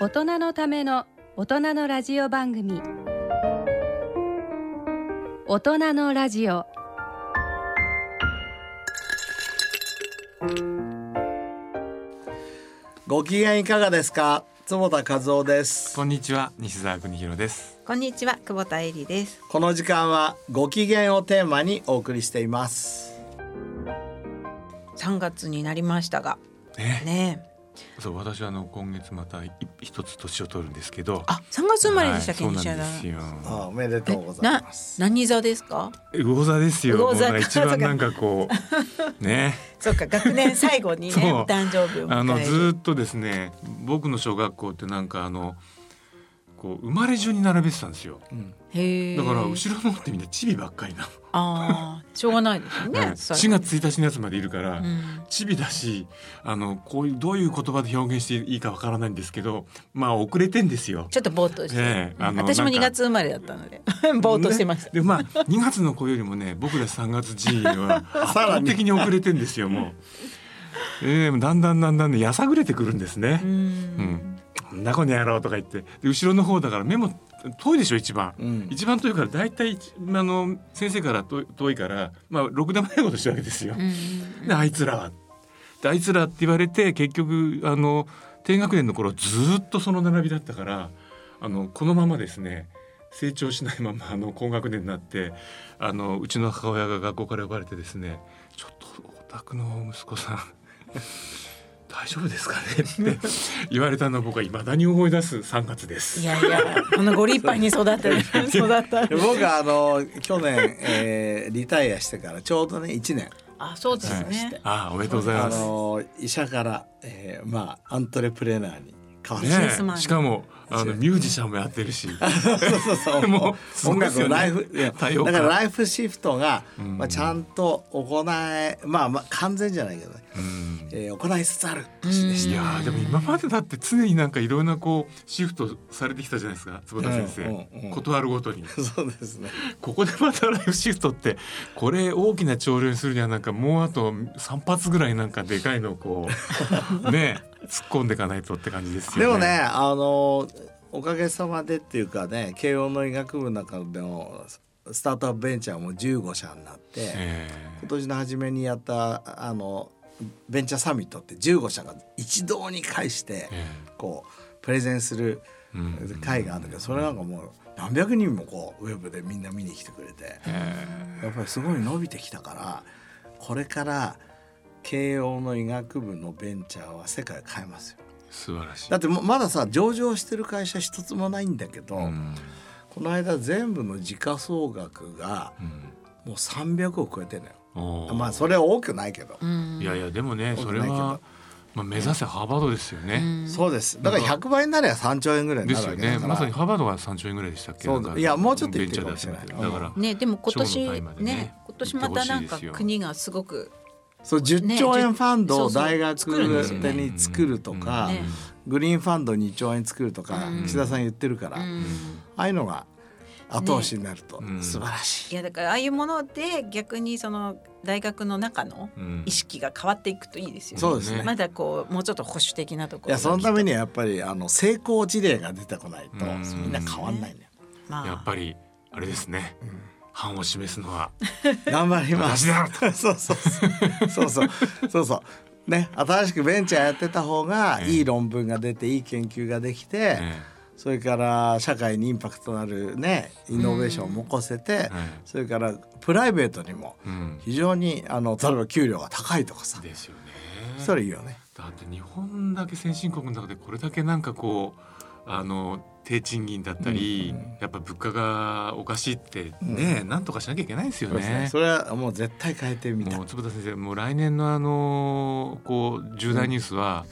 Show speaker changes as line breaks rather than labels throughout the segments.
大人のための大人のラジオ番組。大人のラジオ。
ご機嫌いかがですか？坪田和夫です。
こんにちは西澤邦弘です。
こんにちは久保田恵里です。
この時間はご機嫌をテーマにお送りしています。
3月になりましたが。
ね
ねえ
そう私はあの今月またい一つ年を取るんですけど。
あ3月生まれでしたっけ、
はい。
西田
そうなんです。よ
あおめでとうござい
な
ます。
何座ですか？
魚座ですよ。
魚座
もうなんか一番なんかこう ね。
そうか学年最後にね誕生日を
あのず
迎える
ーっとですね僕の小学校ってなんかあのこう生まれ順に並べてたんですよ。
うん。
だから後ろの方ってみんなチビばっかりなの、
ああしょうがないですよね、
はい。
それ。
4月1日のやつまでいるから、
うん。
チビだしあのこういうどういう言葉で表現していいかわからないんですけどまあ遅れてんですよ。
ちょっとぼーっとして、
ええあの
私も2
なんか。
月生まれだったので。ぼーっとしてました、
ね。でまあ2月の子よりもね僕ら3月 G は 圧倒的に遅れてんですよもう。えー、だんだんだんだんねやさぐれてくるんですね。
うん。
うんなんだこの野郎とか言ってで後ろの方だから目も遠いでしょ一番。
うん
一番遠いから大体あの先生から遠いからまあろくでもないことしてるわけですよ。
うん
であいつらはであいつらって言われて結局あの低学年の頃ずーっとその並びだったからあのこのままですね成長しないままあの高学年になってあのうちの母親が学校から呼ばれてですね「ちょっとお宅の息子さん大丈夫ですかね?」って 言われたのを僕は未だに思い出す3月です。
いやいやこのご立派に育てる 育った
で僕はあの去年、えー、リタイアしてからちょうどね1年
あそうですね、
ああおめでとうござい
あ
ます。
の医者から、えー、まあアントレプレーナーに変わって、
ね
スマイル
えしかもあのミュージシャンもやってるし。
そうそうそう。
もう
音
いですよね。
楽のライフ、だからライフシフトが、
うん。
まあ、ちゃんと行えまあまあ完全じゃないけどね、
うん。
えー、行いつつある年でした。
いやーでも今までだって常になんかいろんなこうシフトされてきたじゃないですか。坪田先生、
うんうんうん。
断るごとに。
そうですね。
ここでまたライフシフトってこれ大きな潮流にするにはなんかもうあと3発ぐらいなんかでかいのをこう ね突っ込んでいかないとって感じですよね。
でもね、あのおかげさまでっていうかね、慶応の医学部の中でのスタートアップベンチャーも15社になって、
え
今年の初めにやったあのベンチャーサミットって15社が一堂に会して、
え
こうプレゼンする
うん
会があるんだけど、それなんかもう何百人もこうウェブでみんな見に来てくれて、
え。
やっぱりすごい伸びてきたからこれから慶応の医学部のベンチャーは世界を変えますよ。
素晴らしい。
だってまださ上場してる会社一つもないんだけど、
うん。
この間全部の時価総額が
うん。
もう300億超えてるのよ。
おー。
まあそれは多くないけど、
うん。
いやいやでもねそれは、まあ、目指せハーバードですよね。
そうです。だから100倍になれば3兆円ぐらいに
で
な
すよね。まさにハーバードが3兆円ぐらいでしたっけ？
そう
なんか
いやもうちょっと言って
ベンチャ
かもしれない。
出してだから、
ねでも今年
ね。
ね今年またなんか国がすごく
そう10兆円ファンドを大学に作るとか、
ね
グリーンファンド2兆円作るとか、
うん。
岸田さん言ってるから、
うん。
ああいうのが後押しになると
ね。
素晴らしい。
いやだからああいうもので逆にその大学の中の
うん。
意識が変わっていくといいですよね。
そうですね。
まだこうもうちょっと保守的なところ
いやそのため
に
にはやっぱりあの成功事例が出てこないと
うん。
みんな変わんないんだよ。
まあ。
やっぱりあれですね、範を示すのは。
頑張ります。そうそうそうそう。そうそう。ね新しくベンチャーやってた方が
ええ。
いい論文が出ていい研究ができて、
え
それから社会にインパクトのあるねイノベーションをもこせて、
はい
それからプライベートにも非常にあの例えば給料が高いとかさ。
ですよね。
それいいよね。
だって日本だけ先進国の中でこれだけなんかこうあの低賃金だったり、やっぱ物価がおかしいってね、なんとかしなきゃいけないですよ
そうですね。
ね。
それはもう絶対変えてみたい。
もう。坪田先生もう来年のあのこう重大ニュースは、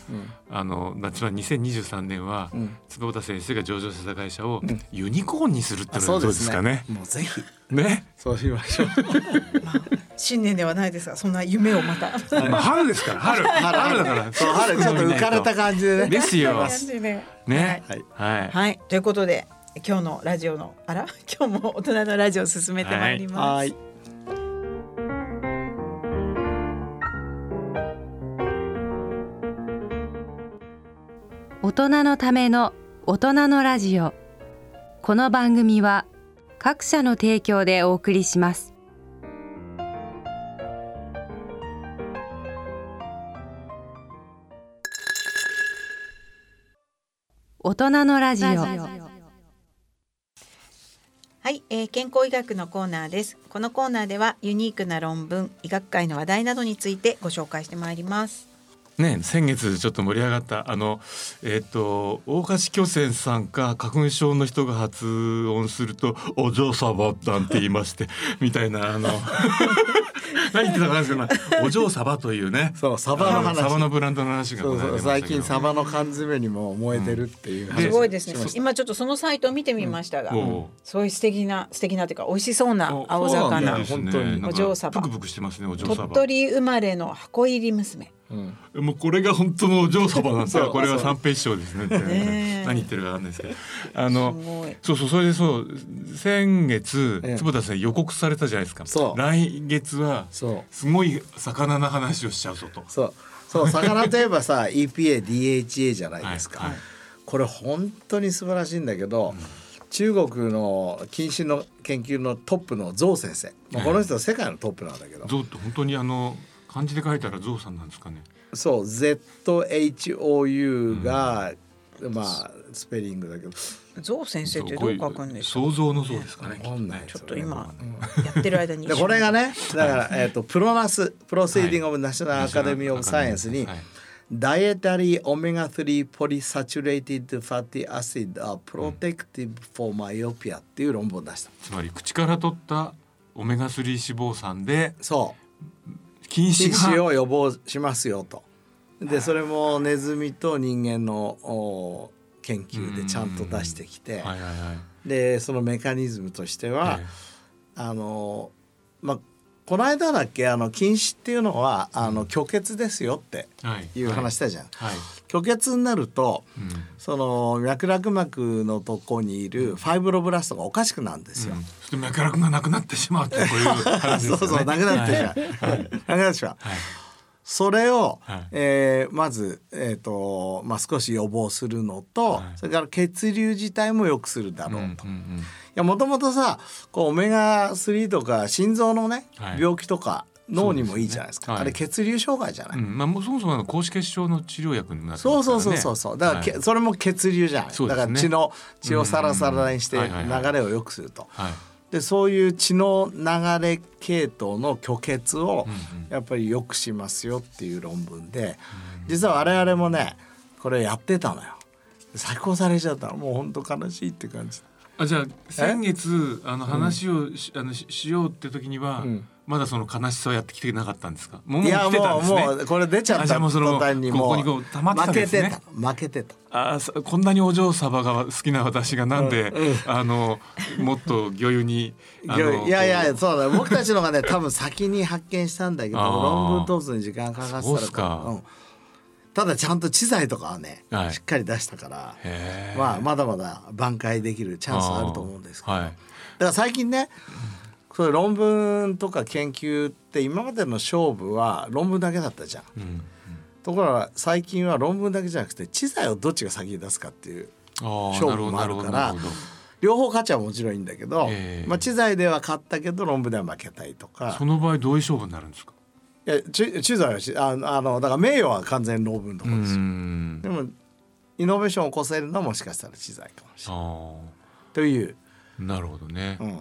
あの夏は2023年は、
うん。うん
坪田先生が上場してた会社を
ん。
ユニコーンにするって
あ
のはどうですかね？
もうぜひ
ね。
そうしましょう。
新年ではないですがそんな夢をまた。
まあ春ですから春春だから
そう春ちょっと浮かれた感じでね。
ですよ。ね。
はい
はい。
はいということで今日のラジオのあら？今日も大人のラジオを進めてまいります。
はい。
大大人のための大人のラジオこの番組は各社の提供でお送りします大人のラジオ
はい、えー、健康医学のコーナーです。このコーナーではユニークな論文、医学界の話題などについてご紹介してまいります。
ね、先月ちょっと盛り上がったあのえっ、と大橋巨泉さんか花粉症の人が発音すると「お嬢様」なんて言いましてみたいなあの 何言ってたかですけどお嬢様というね
そうサバの話。
サバのブランドの話が
最近サバの缶詰にも燃えてるっていう話
うん
すごいですね。今ちょっとそのサイトを見てみましたが、
おう。
そういう素敵な素敵なというか美味しそうな
お
青魚。
ね
本当に。
お嬢様。
ぷくぷくしてますねお嬢
鳥
様
取生まれの箱入り娘。
うん。
もうこれが本当のお嬢様なんだ
そう。
これは三平師匠ですね。
ねえ。
何言ってるかないですけど。あ
す
の。そうそうそれでそう先月
ええ。
坪田さん予告されたじゃないですか。来月はすごい魚の話をしちゃうぞと。
そう。そう魚といえばさ EPA DHA じゃないですか、
はい。はい。
これ本当に素晴らしいんだけど、中国の近視の研究のトップのゾウ先生、まあ、この人は世界のトップなんだけど、
ゾウって本当にあの漢字で書いたらゾウさんなんですかね。
そう ZHOU が、まあスペリングだけど。
ゾウ先生ってどう書くんでしょう。
想像の像ですかね。
ちょっと今やってる間に。
でこれがねだから、えー、と PNAS Proceeding of National Academy of Science に、
はい
ダイエタリーオメガ3ポリサチュレイティッドファティアシッド are protective for myopia っていう論文を出した。
つまり口から取ったオメガ3脂肪酸で
そう
禁止
を予防しますよと。でそれもネズミと人間のお研究でちゃんと出してきて
はいはいはい。
でそのメカニズムとしては、
え
あのまあこの間だっけあの近視っていうのはあの虚血ですよって
い。
いう話したじゃん。
はい、
虚血になると
うん。
その脈絡膜のとこにいるファイブロブラストがおかしくなるんですよ。
うん、脈絡がなくなってしまうってこういう話ですよね。
そうそうなくなってしまう。
はい。
なくなってしまう。
はい。
それを、
はい。
えーまず、えーとまあ、少し予防するのと、
はい。
それから血流自体も良くするだろうと。い
うんうん
やもともとさこうオメガ3とか心臓のね、
はい。
病気とか脳にもいいじゃないですか。
ね。はい。
あれ血流障害じゃない？
うん。うんまあもうそもそもあの高脂血症の治療薬にもなってね。
そうそうそうそうだからけ、
はい。
それも血流じゃない、
ね。
だから血の血をサラサラにして流れを良くすると、
はい。
でそういう血の流れ系統の虚血を
うんうん。
やっぱり良くしますよっていう論文で実は我々もねこれやってたのよ。再考されちゃったの。もう本当悲しいって感じ
あじゃあ先月あの話をし,、あのししようって時には、
うん。
まだその悲しさをやってきてなかったんですか？もうも
いうや
来てたん
もう
ですね。
もうこれ出ちゃ
あ
った途端にも
ここにこう溜まってたん
負け
ですね。
てた。負けてた。
あそこんなにお嬢様が好きな私がなんで、
うん。うん。
あのもっと魚油に
いやいや
こ
そうだ。僕たちのがね多分先に発見したんだけど論文通すのに時間かかってた
か。
うんただちゃんと知財とかはね、
はい。
しっかり出したからまあまだまだ挽回できるチャンスあると思うんですけど、
はい。
だから最近ねそういう論文とか研究って今までの勝負は論文だけだったじゃん。
うん
ところが最近は論文だけじゃなくて知財をどっちが先に出すかっていう勝負もあるから両方勝ちはもちろんいいんだけど、
ええ。
まあ、知財では勝ったけど論文では負けたいとか。
その場合どういう勝負になるんですか？
いや知知財はしああのだから名誉は完全論文のと
う
ころですよ。
ん。
でもイノベーションを起こせるのはもしかしたら知財かもしれない。
あ
という、
あなるほどね、
うん、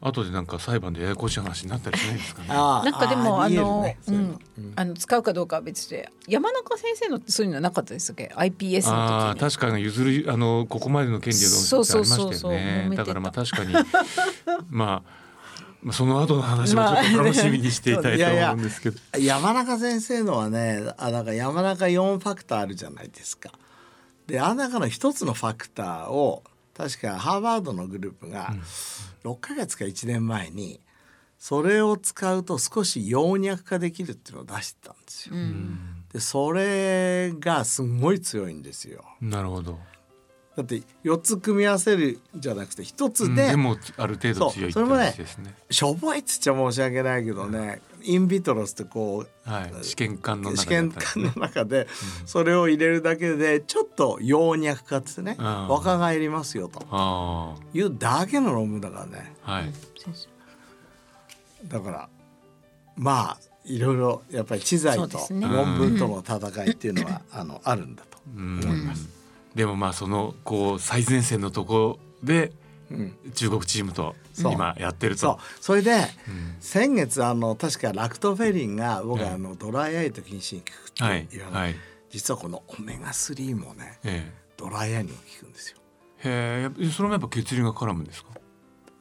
後でなんか裁判でややこしい話になったりしないんですかね。
なんかでもあの
ねそうん。
あの使うかどうかは別で山中先生のってそういうのはなかったですっけ IPS
あ
の時に。
あ確かに譲るあのここまでの権利
そう
をどうってあ
そうそうそう
りましたよねだからまあ確かに まあまあその後の話もちょっと楽しみにしていたいと思うんですけど、
山中先生のはねあなんか山中4ファクターあるじゃないですか。であの中の一つのファクターを確かハーバードのグループが6ヶ月か1年前にそれを使うと少し葉脈化できるっていうのを出してたんですよ。
うん
でそれがすごい強いんですよ。
なるほど、
だって4つ組み合わせるんじゃなくて1つで、
うんでもある程度強いって
それもね
話ですね。
しょぼいっつっちゃ申し訳ないけどね、インビトロスってこう
はい。試験管の中ですね。
の中でそれを入れるだけでちょっと葉脈化ってね
あー
若返りますよと。
あ
いうだけの論文だからね。
あはい。
だからまあいろいろやっぱり知財と論文との戦いっていうのは、あのあるんだと
うん。
思います。
でもまあそのこう最前線のとこで
うん
中国チームと
そう
今やってる
そう
と。
それで
うん
先月あの確かラクトフェリンが僕
は
あのドライアイと禁止に効くって
はい
言わない、
はい。
実はこのオメガ3もね
え
ドライアイにも効くんですよ。
え。へえ。それもやっぱ血流が絡むんですか？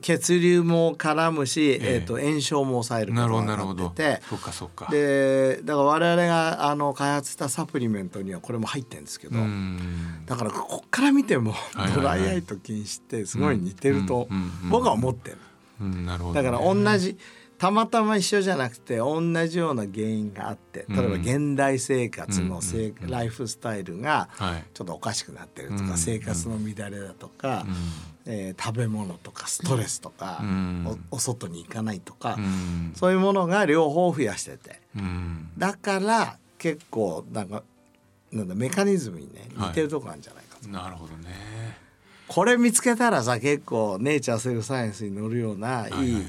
血流も絡むし、
ええ
えー、と炎症も抑えるこ
なるほどなるほど
ってて。
そっかそっか。
でだから我々があの開発したサプリメントにはこれも入ってるんですけど、
うん
だからこっから見てもドライアイと禁止ってすごい似てると僕は思ってる。
うんなるほどね。
だから同じたまたま一緒じゃなくて同じような原因があって例えば
うん
現代生活のせいライフスタイルが
はい。
ちょっとおかしくなってると
うん
か生活の乱れだとか
うん
えー食べ物とかストレスとか
うん。
おお外に行かないとか
うん。
そういうものが両方増やしてて。
うん。
だから結構なんかなんだメカニズムにね似てるとこあるんじゃないかと。
なるほどね。
これ見つけたらさ結構ネイチャーセルサイエンスに乗るようない
はいはい。
い
はい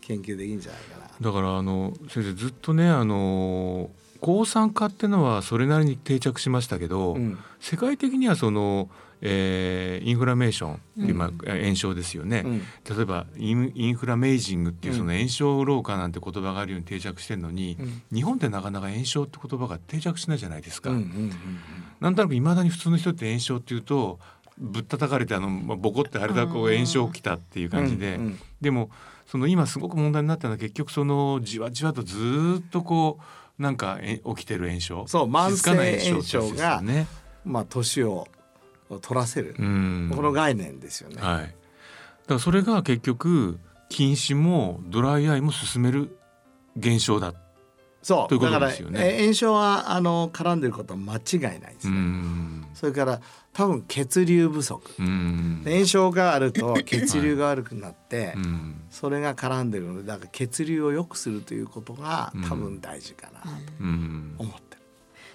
研究できるんじゃないかな。
だからあの先生ずっとねあの抗酸化ってのはそれなりに定着しましたけど、
うん。
世界的にはその、えーインフラメーションっていう、まあ炎症ですよね、
うん。
例えばインインフラメイジングっていう
うん。
その炎症老化なんて言葉があるように定着してるのに、
うん。
日本ってなかなか炎症って言葉が定着しないじゃないですか。
うんうんうん
なんとなくいまだに普通の人って炎症っていうとぶったたかれてあのまあボコってあれだこう炎症起きたっていう感じで、
うんうん。
でもその今すごく問題になったのは結局そのじわじわとずーっとこうなんかえ起きてる炎症。
そう慢性炎症
ってやつですよね。
まあ年を取らせる、
うん
この概念ですよね。
はい。だからそれが結局禁止もドライアイも進める現象だ。
そう
ということ
だから
ですよね
え炎症はあの絡んでることは間違いないです
う
ね。
ん。
それから多分血流不足、
うん。
炎症があると 血流が悪くなって、
うん。
それが絡んでるのでだから血流を良くするということが
うん
多分大事かなと
うん。
思ってる。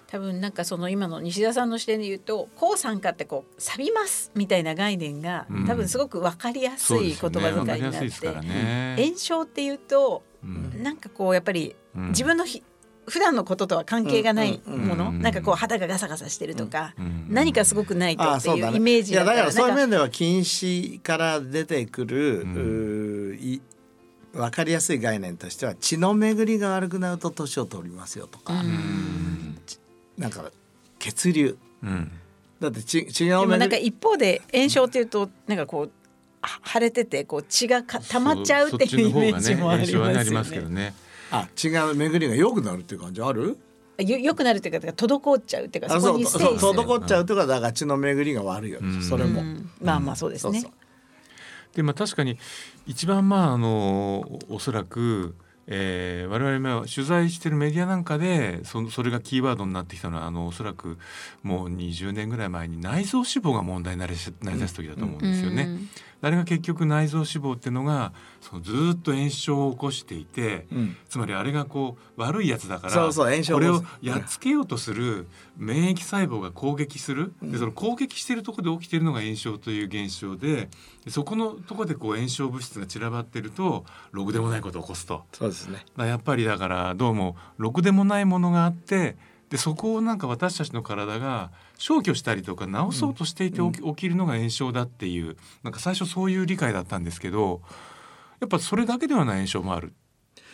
多分なんかその今の西田さんの視点で言うと抗酸化ってこう錆びますみたいな概念が
うん。
多分すごく分かりやすい言葉遣いになって、
りやすいですからね。
炎症っていうと
うん。
なんかこうやっぱり
うん。
自分のひ普段のこととは関係がない
うん
もの、
うん。
なんかこう肌がガサガサしてるとか、
うん。
何かすごくないとっていうイメージ
だからそういう面では禁止から出てくる、い分かりやすい概念としては血の巡りが悪くなると年を取りますよとか、
うん。
なんか血流
うん。
だって血血
で
の
もなんか一方で炎症っていうとなんかこうは腫れててこう血がか溜まっちゃうっていうイメージもありま
ますすけど
よね。
ね。
あ血が巡りが良くなるっていう感じある？
よよくなるっていうか滞っちゃうっていうか
あ
そこにステイ。
滞っちゃうというかだから血の巡りが悪いよ、
うん
それも、
うんまあまあそうですね。
そう
でまあ確かに一番まああのおおそらく、えー、我々も取材してるメディアなんかでそそれがキーワードになってきたのはあのおそらくもう20年ぐらい前に内臓脂肪が問題になりしなりだす時だと思うんですよね。
うん
あれが結局内臓脂肪っていうのがそのずーっと炎症を起こしていて、
うん。
つまりあれがこう悪いやつだから
そうそう炎症
これをやっつけようとする免疫細胞が攻撃する、
うん。
でその攻撃しているところで起きているのが炎症という現象ででそこのところでこう炎症物質が散らばってるとろくでもないことを起こすと。
そうですね。
やっぱりだからどうもろくでもないものがあってでそこをなんか私たちの体が消去したりとか治そうとしていて
うん
起き,、起きるのが炎症だっていうなんか最初そういう理解だったんですけどやっぱそれだけではない炎症もあるっ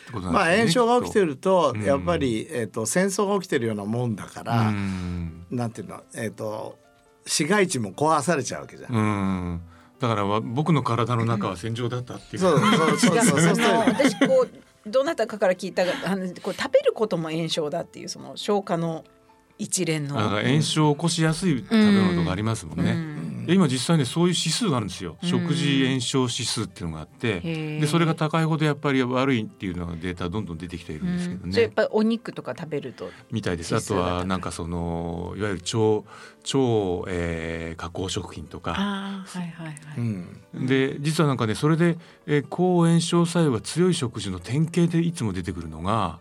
てことなん
まあ
ですね。
炎症が起きて
る
ると
うん
やっぱり、えー、と戦争が起きてるようなもんだから、
うん
なんていうのえっ、と市街地も壊されちゃうわけじゃん。
うんだからわ僕の体の中は戦場だったっていう。
そうそうそうそう
私こうどなたかから聞いたあのこう食べることも炎症だっていうその消化の一連の。
だから炎症を起こしやすい食べ物とかありますもんね。
うん。
で今実際ねそういう指数があるんですよ、
うん。
食事炎症指数っていうのがあって。でそれが高いほどやっぱり悪いっていうのがデータどんどん出てきているんですけど
うん。それやっ
ね、
ぱりお肉とか食べると。
みたいです。あとはい。なんかそのいわゆる超超、えー加工食品とか。
はいはいはい。
うん。
で実はなんかねそれで、えー抗炎症作用が強い食事の典型でいつも出てくるのが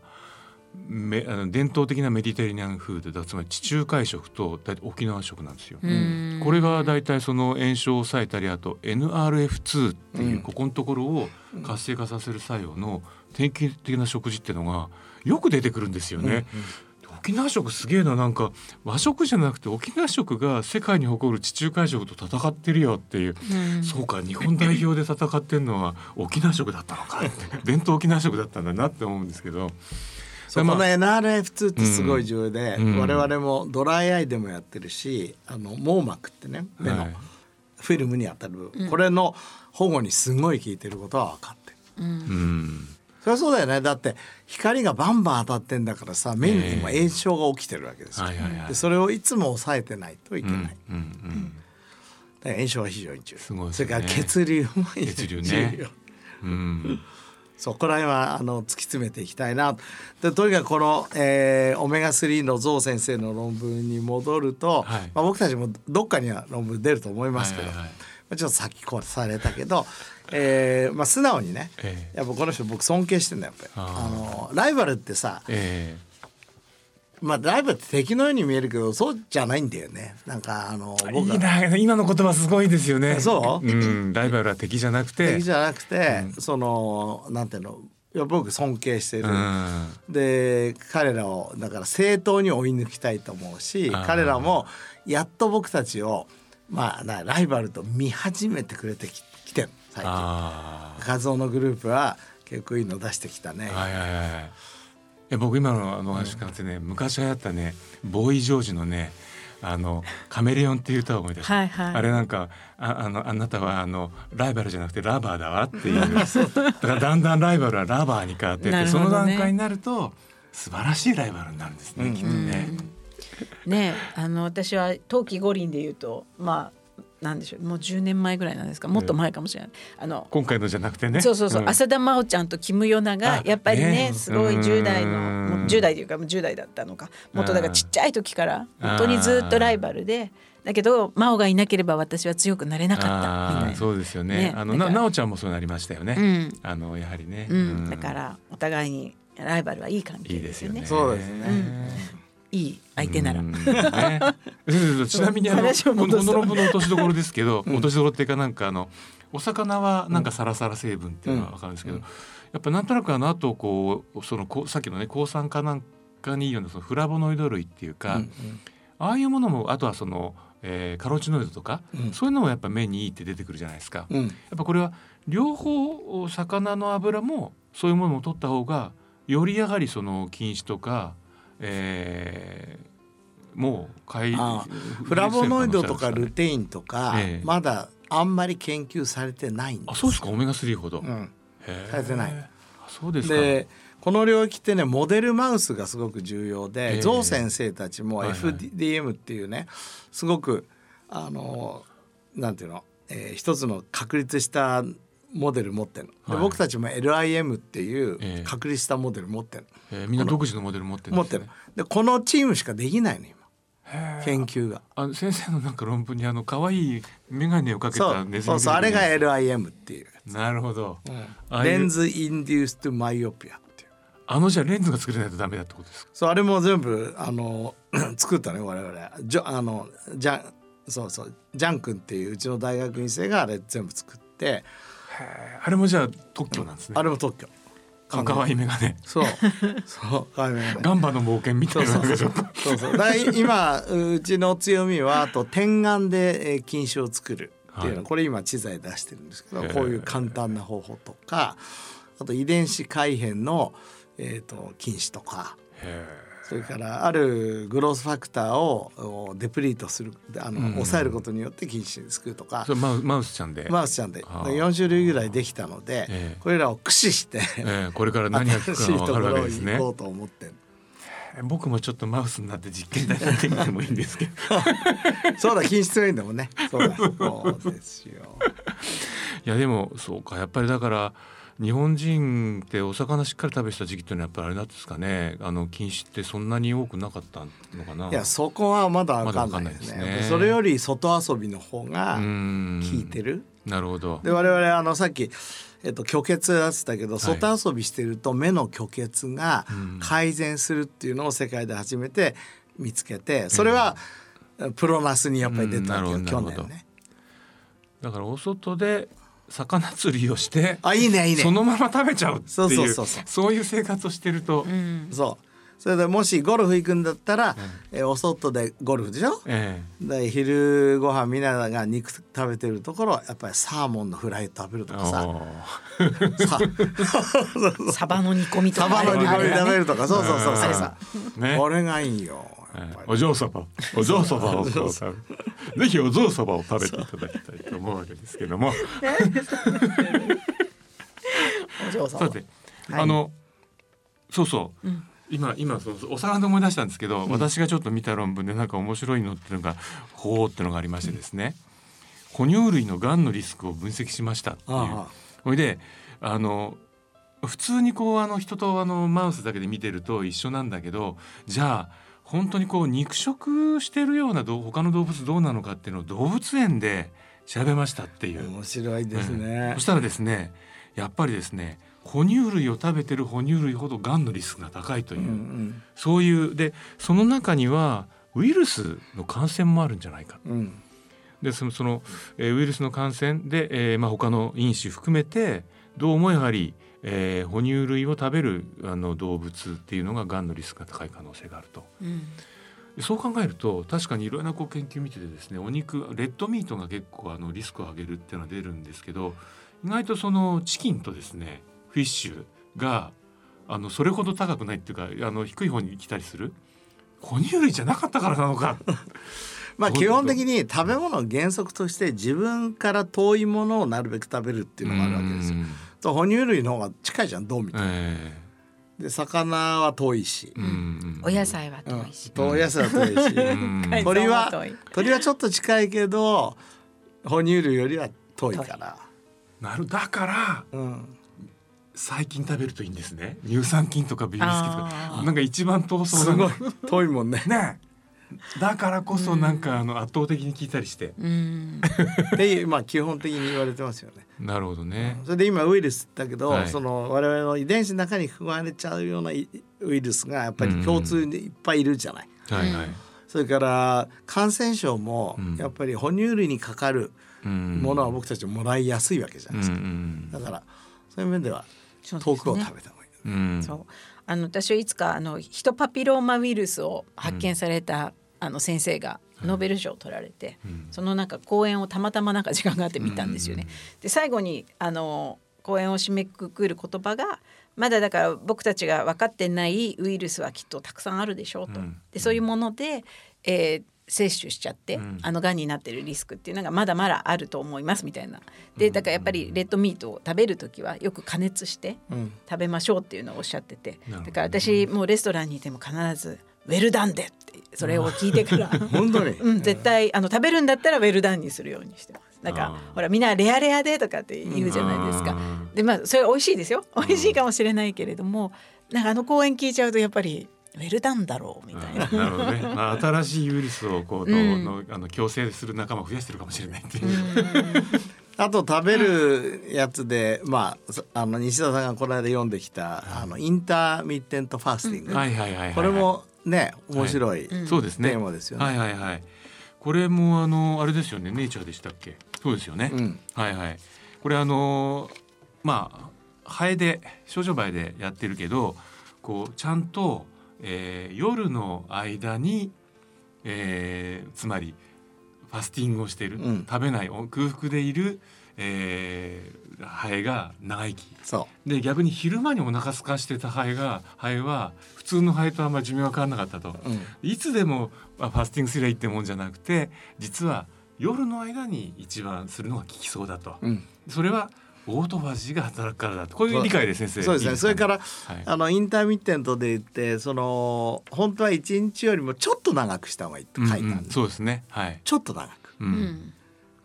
めあの伝統的なメディテラニアンフードだつまり地中海食と大体沖縄食なんですよ。
うん。
これが大体その炎症を抑えたりあと NRF2 っていううん。ここのところを活性化させる作用の典型的な食事っていうのがよく出てくるんですよね。沖縄食すげえななんか和食じゃなくて沖縄食が世界に誇る地中海食と戦ってるよっていう、
うん。
そうか日本代表で戦ってるのは沖縄食だったのかって 伝統沖縄食だったんだなって思うんですけど。まあ
そこの NRF2 ってすごい重要で、
うん
我々もドライアイでもやってるしあの網膜ってね目の
はい。
フィルムに当たる部分、これの保護にすごい効いてることは分かってる。
うん。
そりゃそうだよね。だって光がバンバン当たってんだからさ目にも炎症が起きてるわけですよ、
はいはいはい。
でそれをいつも抑えてないといけない、
うん
炎症は非常に重要。
すごいです
それ
ね
から血流も非
血流
常に重要、
ね。うん
そこら辺はあの突き詰めていきたいな。でとにかくこの、えーオメガ3のゾウ先生の論文に戻ると、
はい。
まあ、僕たちもどっかには論文出ると思いますけど、
はいはいはい。
まあ、ちょっと先越されたけど、えーまあ、素直にね、
ええ。
やっぱこの人僕尊敬してんだよやっぱり。
あ
あのライバルってさ、
え
まあ、ライバルって敵のように見えるけどそうじゃないんだよね。なんかあの
え
僕
いいな今の言葉すごいですよね。
そう？
うん、ライバルは敵じゃなくて。
敵じゃなくて、そのなんていうの？いや僕尊敬してる、
うん。
で彼らをだから正当に追い抜きたいと思うし彼らもやっと僕たちをまあなライバルと見始めてくれてききてる。最近。
あ
画像のグループは結構いいの出してきたね、
あ。はいはいはい。え僕今のあの話からってね、昔流行ったねボーイ・ジョージのねあのカメレオンっていう歌を思い出した。
はいはい。
あれなんかああのあなたはあのライバルじゃなくてラバーだわってい う。だからだんだんライバルはラバーに変わってって、
ね。
の段階になると素晴らしいライバルになるんですね、きっとね。
ねあの私は冬季五輪で言うとまあなんでしょうもう10年前ぐらいなんですかもっと前かもしれない、あの
今回のじゃなくてね。
そうそうそう、
ん
浅田真央ちゃんとキム・ヨナが
あ
やっぱりね
ね
すごい10代の
うん
もう10代というかもう10代だったのかもっとだからちっちゃい時から本当にずっとライバルでだけど真央がいなければ私は強くなれなかったみたいな。
そうですよね。
ね
あのななおちゃんもそうなりましたよね。
うん
あのやはりね。
うん、だからお互いにライバルはいい関係
いい
でよね。
ですすよね。
そうですね
いい相手なら。
うん。ね。ちなみにあのこののの落としどころですけど、落としどころっていうかなんかあのお魚はなんかサラサラ成分っていうのはわかるんですけど、やっぱなんとなくあの後こうそのさっきのね抗酸化なんかにいいようなそのフラボノイド類っていうか、
うん
ああいうものもあとはその、えーカロチノイドとか、
うん。
そういうのもやっぱ目にいいって出てくるじゃないですか。
うん。
やっぱこれは両方魚の油もそういうものも取った方がよりやはりその禁止とか、えーもうかい
あフラボノイドとかル
ル
テインとか、
ええ。
まだあんまり研究されてないんです。
あそうですか。オメガ3ほど、
うん。されてない。
あそうですか。
でこの領域ってねモデルマウスがすごく重要で、
ええ。
ゾウ先生たちも
はいはい。
FDM っていうねすごくあのなんていうの、えー一つの確立したモデル持ってるの、で
はい。
僕たちも LIM っていう
ええ。
確立したモデル持ってる
えーみんな独自のモデル持ってるん
持ってる。
ですね
でこのチームしかできないの今。研究が。
あの先生のなんか論文にあの可愛い眼鏡をかけたネズミ
そうそうあれが LIM っていうや
なるほど、う
レンズインデューストマイオピアっていう。
あのじゃあレンズが作れないとダメだってことですか？
そうあれも全部あの 作ったね我々。じゃあのじゃそうそう。ジャン君っていううちの大学院生があれ全部作って
あれもじゃあ特許なんですね。
あれも特許。
あ可愛い眼鏡
そう。そう。
ガンバの冒険みたいな。のがちょっと
そうそう。だ今うちの強みはあと点眼でえー金糸を作るっていうの、
はい。
これ今知財出してるんですけどこういう簡単な方法とかあと遺伝子改変の、えー、と菌糸とかそれからあるグロースファクターをおデプリートするあの、
うん。
抑えることによって菌糸に作るとか。
それマウマウスちゃんで、
マウスちゃんで。
あー
4種類ぐらいできたので、
ええ。
これらを駆使して
えーこれから何が
新
来るか分かるわけですね。
に行こうと思ってる
僕もちょっとマウスになって実験台やってみてもいいんですけど。
そうだ品質がいいんだもんね。そうだそうですよ。
いやでもそうかやっぱりだから日本人ってお魚しっかり食べてた時期っていうのはやっぱりあれなんですかね？あの禁止ってそんなに多くなかったのかな？い
やそこはまだ分かんないですね。
まだわかんないですね。
それより外遊びの方が
うん。
効いてる、
なるほど。
で我々あのさっき、えっと、虚血やってたけど、
い。
外遊びしてると目の虚血が改善するっていうのを世界で初めて見つけてそれは、プロナスにやっぱり出たわけよ、去年ね。
だからお外で魚釣りをして
あいいねいいね。
そのまま食べちゃうっていう
そうそうそうそう。
そういう生活をしてると、
うん
そう。それでもしゴルフ行くんだったら、えお外でゴルフでしょ？
え
で昼ご飯みんなが肉食べてるところやっぱりサーモンのフライ食べると
え
かさ。
サバの煮込みとか。
サバの煮込み食べ
る
るとか。そうそうそう。そうさ
ね。
これがいいよ
お嬢様。お嬢様をぜひお嬢様を食べていただきたいと思うわけですけども。
お嬢様。
さて、
はい。
あのそうそう、
うん。
今今そうそう。お魚で思い出したんですけど、私がちょっと見た論文でなんか面白いのっていうのがほうってのがありましてですね、哺乳類のがんのリスクを分析しましたっていう。
あ。
ほいであの普通にこうあの人とあのマウスだけで見てると一緒なんだけどじゃあ本当にこう肉食してるような他の動物どうなのかっていうのを動物園で調べましたっていう。
面白いです
う
ね
ん。そしたらですねやっぱりですね哺乳類を食べてる哺乳類ほどがんのリスクが高いという、
うんうん。
そういうでその中にはウイルスの感染もあるんじゃないか。
うん。
でそのその、えーウイルスの感染で、えーまあ、他の因子含めてどうもやはり、えー哺乳類を食べるあの動物っていうのががんのリスクが高い可能性があると。
うん
でそう考えると確かにいろんなこう研究見ててですねお肉レッドミートが結構あのリスクを上げるっていうのは出るんですけど意外とそのチキンとですねフィッシュがあのそれほど高くないっていうかあの低い方に来たりする哺乳類じゃなかったからなのか。
まあ基本的に食べ物の原則として自分から遠いものをなるべく食べるっていうのがあるわけですよ。と哺乳類の方が近いじゃんどう見ても。
え
で魚は遠いし。
え、うん
お野菜は
うん
遠い。し、
とお野菜は遠いし、
うん。
海
鳥
藻
は鳥はちょっと近いけど哺乳類よりは遠いから。
なるだから
うん
最近食べるといいんですね。乳酸菌とかビフィズキと
あ
かなんか一番遠そう
すごい。
な
遠いもんね。
ねだからこそなんかあの圧倒的に効いたりして、
うん。
でまあ基本的に言われてますよね。
なるほどね、
それで今ウイルスだけど、
はい。
その我々の遺伝子の中に含まれちゃうようなウイルスがやっぱり共通にいっぱいいるじゃない。
はいはい、
それから感染症も
うん。
やっぱり哺乳類にかかる
うん。
ものは僕たちもらいやすいわけじゃないですか。
うん
だからそういう面では遠くを食べた方がいい。
うんうん。
そうあの私はいつかあのヒトパピローマウイルスを発見された、あの先生がノーベル賞を取られて、
うん。
そのなんか講演をたまたまなんか時間があって見たんですよね。で最後にあの講演を締めくくる言葉がまだだから僕たちが分かってないウイルスはきっとたくさんあるでしょうと。
うん。
でそういうもので、えー摂取しちゃって、
うん
あのがんになってるリスクっていうのがまだまだあると思いますみたいな。でだからやっぱりレッドミートを食べる時はよく加熱して
うん
食べましょうっていうのをおっしゃってて
なるほど
だから私もうレストランにいても必ず「ウェルダンで」ってそれを聞いてから。
本当に？
うん、絶対あの食べるんだったらウェルダンにするようにしてます。なんかほらみんなレアレアでとかって言うじゃないですか。
うん
でまあそれ美味しいですよ。美味しいかもしれないけれども、なんかあの講演聞いちゃうとやっぱりウェルダンだろうみたいな。
なるほどね、まあ、新しいウイルスをこう、
うん。
のあの共生する仲間を増やしてるかもしれないっていう、
あと食べるやつで、まあそあの西田さんがこの間読んできたあのイ termittent fasting、
はいはいはいはい。
これもね面白い
うん。
そうですね。
テーマですよね。
はいはいはい。これもあのあれですよね。ネイチャーでしたっけ？そうですよね、
うん。
はいはい。これあのまあハエで少女バエでやってるけどこうちゃんと、えー夜の間に、えーつまりファスティングをしている、
うん。
食べないお空腹でいる、えーハエが長生き。
そ
で逆に昼間にお腹空かしてたハエがハエは普通のハエとあんまり寿命は変わらなかったと。
う、うん、
いつでもまあファスティングすりゃいいってもんじゃなくて実は夜の間に一番するのが効きそうだと、
うん、
それはオートファジーが働くからだと。こういう理解で先生
そうですね。それから
はい。
あのインターミッテントで言ってその本当は1日よりもちょっと長くした方がいいって書いたん
うんうん
です、
そうですね。はい、
ちょっと長く。
う
うん。ん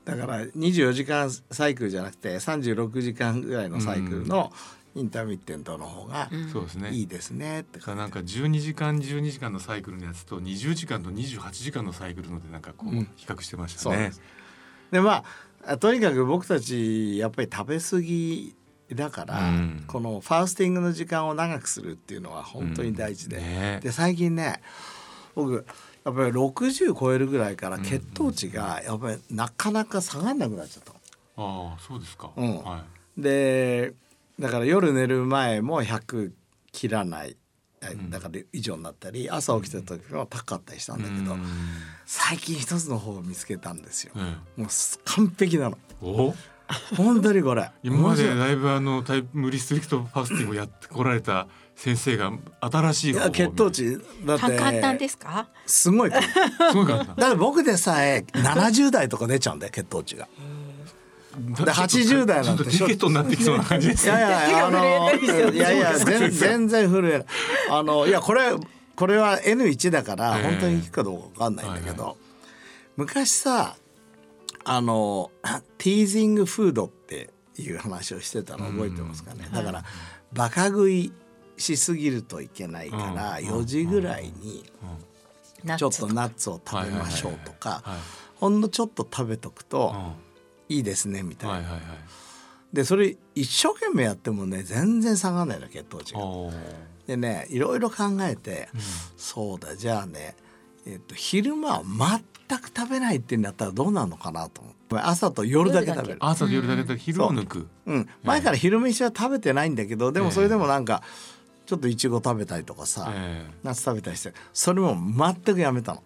だから24時間サイクルじゃなくて36時間ぐらいのサイクルのインターミッテントの方が
うん。
そうですね。
いいですねって
だからなんか12時間12時間のサイクルのやつと20時間と28時間のサイクルのでなんかこう
うん。
比較してましたね。
そうです。でまああとにかく僕たちやっぱり食べ過ぎだから、
うん。
このファースティングの時間を長くするっていうのは本当に大事で、
うん。ね。
で最近ね僕やっぱり60超えるぐらいから血糖値がやっぱりなかなか下がんなくなっちゃったの。
ああそうですか、
うん。
は
でだから夜寝る前も100切らないだから以上になったり朝起きた時は高かったりしたんだけど、
うん。
最近一つの方を見つけたんですよ、
え
もう完璧なの。
えお？
本当にこれ。
今までだいぶあのタイムリストリクトファスティングをやってこられた先生が新しい
い
方法
血糖値だって
簡単ですか？
すごい
すごい簡単
だから僕でさえ70代とか出ちゃうんだよ血糖値が。で80代なんて
ちょっとティケットになってきそうな感じですね。
いやいや あのいやいや全全然震えあのいやこれこれは N1 だから
ええ。
本当に効くかどうか分かんないんだけど、昔さあのティージングフードっていう話をしてたの覚えてますかね、だからバカ食いしすぎるといけないから
うん。
4時ぐらいにちょっとナッツを食べましょうとか
はい。
ほんのちょっと食べとくと
うん
いいですねみたいな。
はいはいはい。
でそれ一生懸命やってもね全然下がらないの血糖値が。でねいろいろ考えて、そうだじゃあね、えっと昼間は全く食べないっていうんだったらどうなるのかなと思って。朝と夜だけ食べる。
朝と夜だけで昼を抜く。
うん、前から昼飯は食べてないんだけどでもそれでもなんかちょっといちご食べたりとかさ、
え。
ナッツ食べたりしてそれも全くやめたの。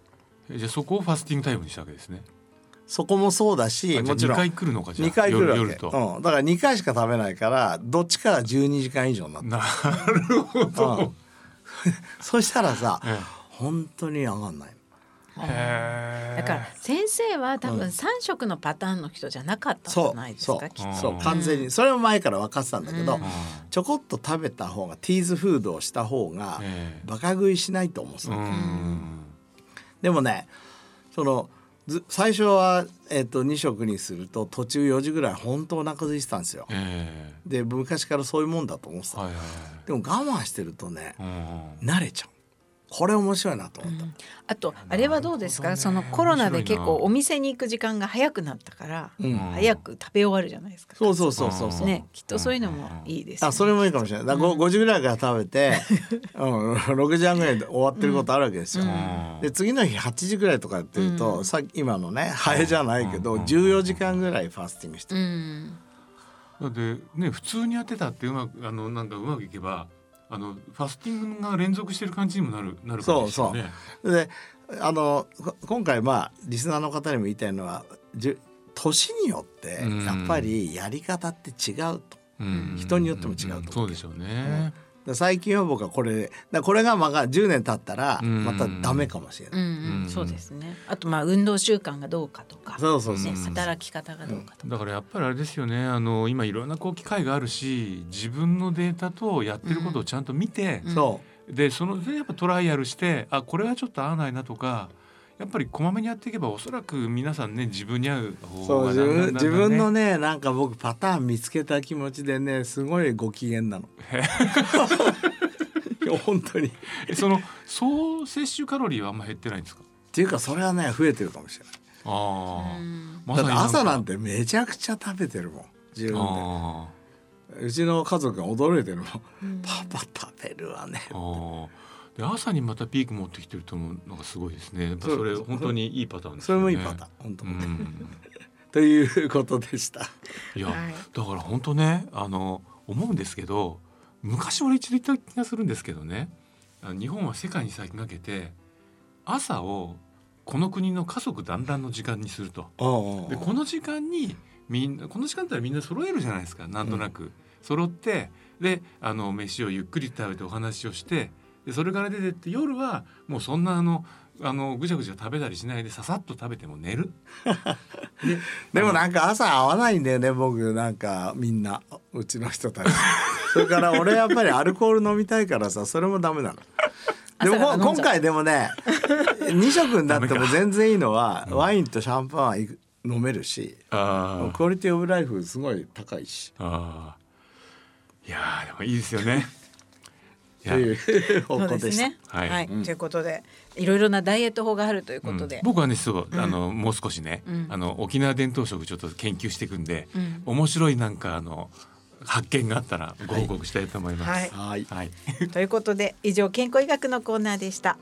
えじゃあそこをファスティングタイムにしたわけですね
そこもそうだし
2
もちろん。
回来るのかじゃあ
2回来るわけ、
夜夜と。
うん、だから2回しか食べないからどっちかが12時間以上になった。
なるほど。
そしたらさ、
え
本当に上がんない。
だから先生は多分三食のパターンの人じゃなかったんじゃ
そう
ないです
そう
かきっと。
そう完全に。それも前から分かってたんだけど、
うん。
ちょこっと食べた方がティーズフードをした方が
ええ。
バカ食いしないと思
うん。
でもねそのず最初は、えっと2食にすると途中4時ぐらい本当お腹空いてたんですよ。
え
で昔からそういうもんだと思ってた、
えはいはい。
でも我慢してるとね
はい
慣れちゃうこれ面白いなと思った、
あとあれはどうですか、そのコロナで結構お店に行く時間が早くなったから、
うん。
早く食べ終わるじゃないですか。
そうそうそうそうそう、
ねきっとそういうのもいいです、ね。
あそれもいいかもしれない。だから 5, 5時ぐらいから食べて、うん、6時半ぐらいで終わってることあるわけですよ。
うん。
で次の日8時ぐらいとかやってると、さ今のねハエじゃないけど、14時間ぐらいファスティングして
う
る、
ん。
だってね普通にやってたってうまくあのなんかうまくいけばあのファスティングが連続してる感じにもなるなるかもしれないね。
であのこ今回まあリスナーの方にも言いたいのはじゅ年によって
うん
やっぱりやり方って違うと。
うん
人によっても違うと思う
そうでしょうね。
で最近は僕はこれでだからこれがまあ10年経ったら
うん。
またダメかもしれない。
うんうん、そうですね。あとまあ運動習慣がどうかとか、
そうそうそう。
ね、働き方がどうかとか。
だからやっぱりあれですよね。あの今いろんなこう機会があるし自分のデータとやってることをちゃんと見て、
うん。
でそのでやっぱトライアルしてあこれはちょっと合わないなとかやっぱりこまめにやっていけばおそらく皆さんね自分に合う方
そう自
がだんだんだんだん
分自分のねなんか僕パターン見つけた気持ちでねすごいご機嫌なの。いや本当に。
その総摂取カロリーはあんま減ってないんですか？
ていうかそれはね増えてるかもしれない。
あま
だって朝なん
て
てめちゃくちゃ食べてるもん自分
あ
で。うちの家族が驚いてるもん。パパ食べるわね。
で朝にまたピーク持ってきてると思うのがすごいですね。それ本当にいいパターンです
そ
よね。
れもいいパターン本当
う。ん。
ということでした。
いや、
はい。
だから本当ねあの思うんですけど昔俺一度言った気がするんですけどね。日本は世界に先駆けて朝をこの国の家族団らんの時間にすると。でこの時間にみんなこの時間帯みんな揃えるじゃないですかなんとなく、揃ってであの飯をゆっくり食べてお話をしてでそれから出てって夜はもうそんなあのあのぐちゃぐちゃ食べたりしないでささっと食べても寝る。で
でもなんか朝合わないんだよね僕なんかみんなうちの人たち。それから俺やっぱりアルコール飲みたいからさそれもダメなの。でも今回でもね2食になっても全然いいのはワインとシャンパンはいく飲めるし
あ
クオリティオブライフすごい高いし。
あー。いやーでもいいですよね。
という方
そう
向でした。
ね。
はい。
はい、ということで、いろいろなダイエット法があるということで、
うん。僕はねそう、
うん。
あのもう少しね、
うん。
あの沖縄伝統食ちょっと研究していくんで、
うん。
面白いなんかあの発見があったらご報告したいと思います。
はい。
はい。
はい。
ということで以上健康医学のコーナーでした。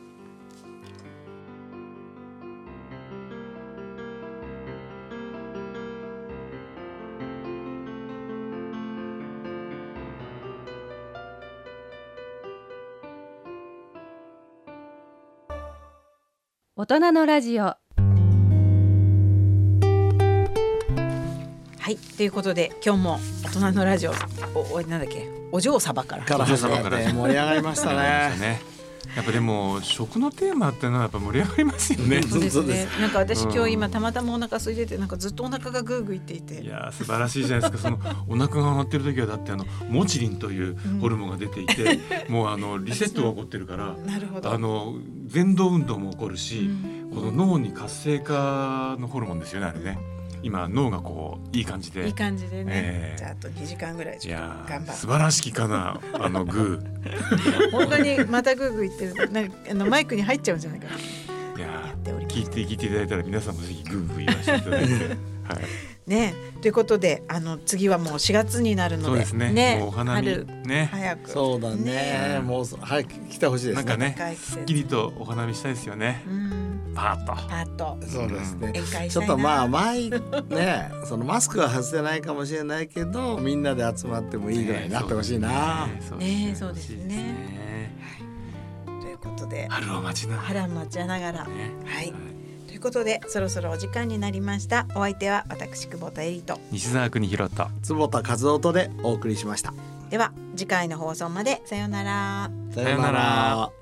大人のラジオ。
はいということで今日も大人のラジオおおなんだっけ？お嬢様から。
から
お嬢様から。
ね。盛り上がりましたね。
ねやっぱでも食のテーマってのはやっぱ盛り上がりますよね。
そうですね。なんか私今
うん
日今たまたまお腹空いててなんかずっとお腹がグーグーいっていて。
いやー素晴らしいじゃないですかそのお腹が鳴ってる時はだってあのモチリンというホルモンが出ていて、もうあのリセットが起こってるから
なるほど。
あの前動運動も起こるし、
うん
この脳に活性化のホルモンですよねあれね今脳がこういい感じで。
いい感じでね。
ええ。
じゃああと2時間ぐらい
いや
頑張
ー素晴らしきかなあの グ
る。本当にまたグーグーいってる。となんかあのマイクに入っちゃうんじゃないか
いや聞いて聞いていただいたら皆さんもぜひグーグー言わせていただいて。はい
ねということであの次はもう4月になるので。
そうですねもうお花見
春
ね
早く。
そうだね。もうそ早く来てほしいですね。
なんかねすっきりとお花見したいですよね
うん。
パーッと
パーッと
そうですね。
宴会し
ちょ。っとまあ前ねそのマスクは外せないかもしれないけどみんなで集まってもいいぐらいになってほしいな。
ねそうですねということで
春を待ちながら
春を待ちながら。
ね
はい。ということでそろそろお時間になりました。お相手は私久保田エリと。
西澤邦弘と。
坪田和夫とでお送りしました。
では次回の放送まで。さようなら。
さ
ようなら。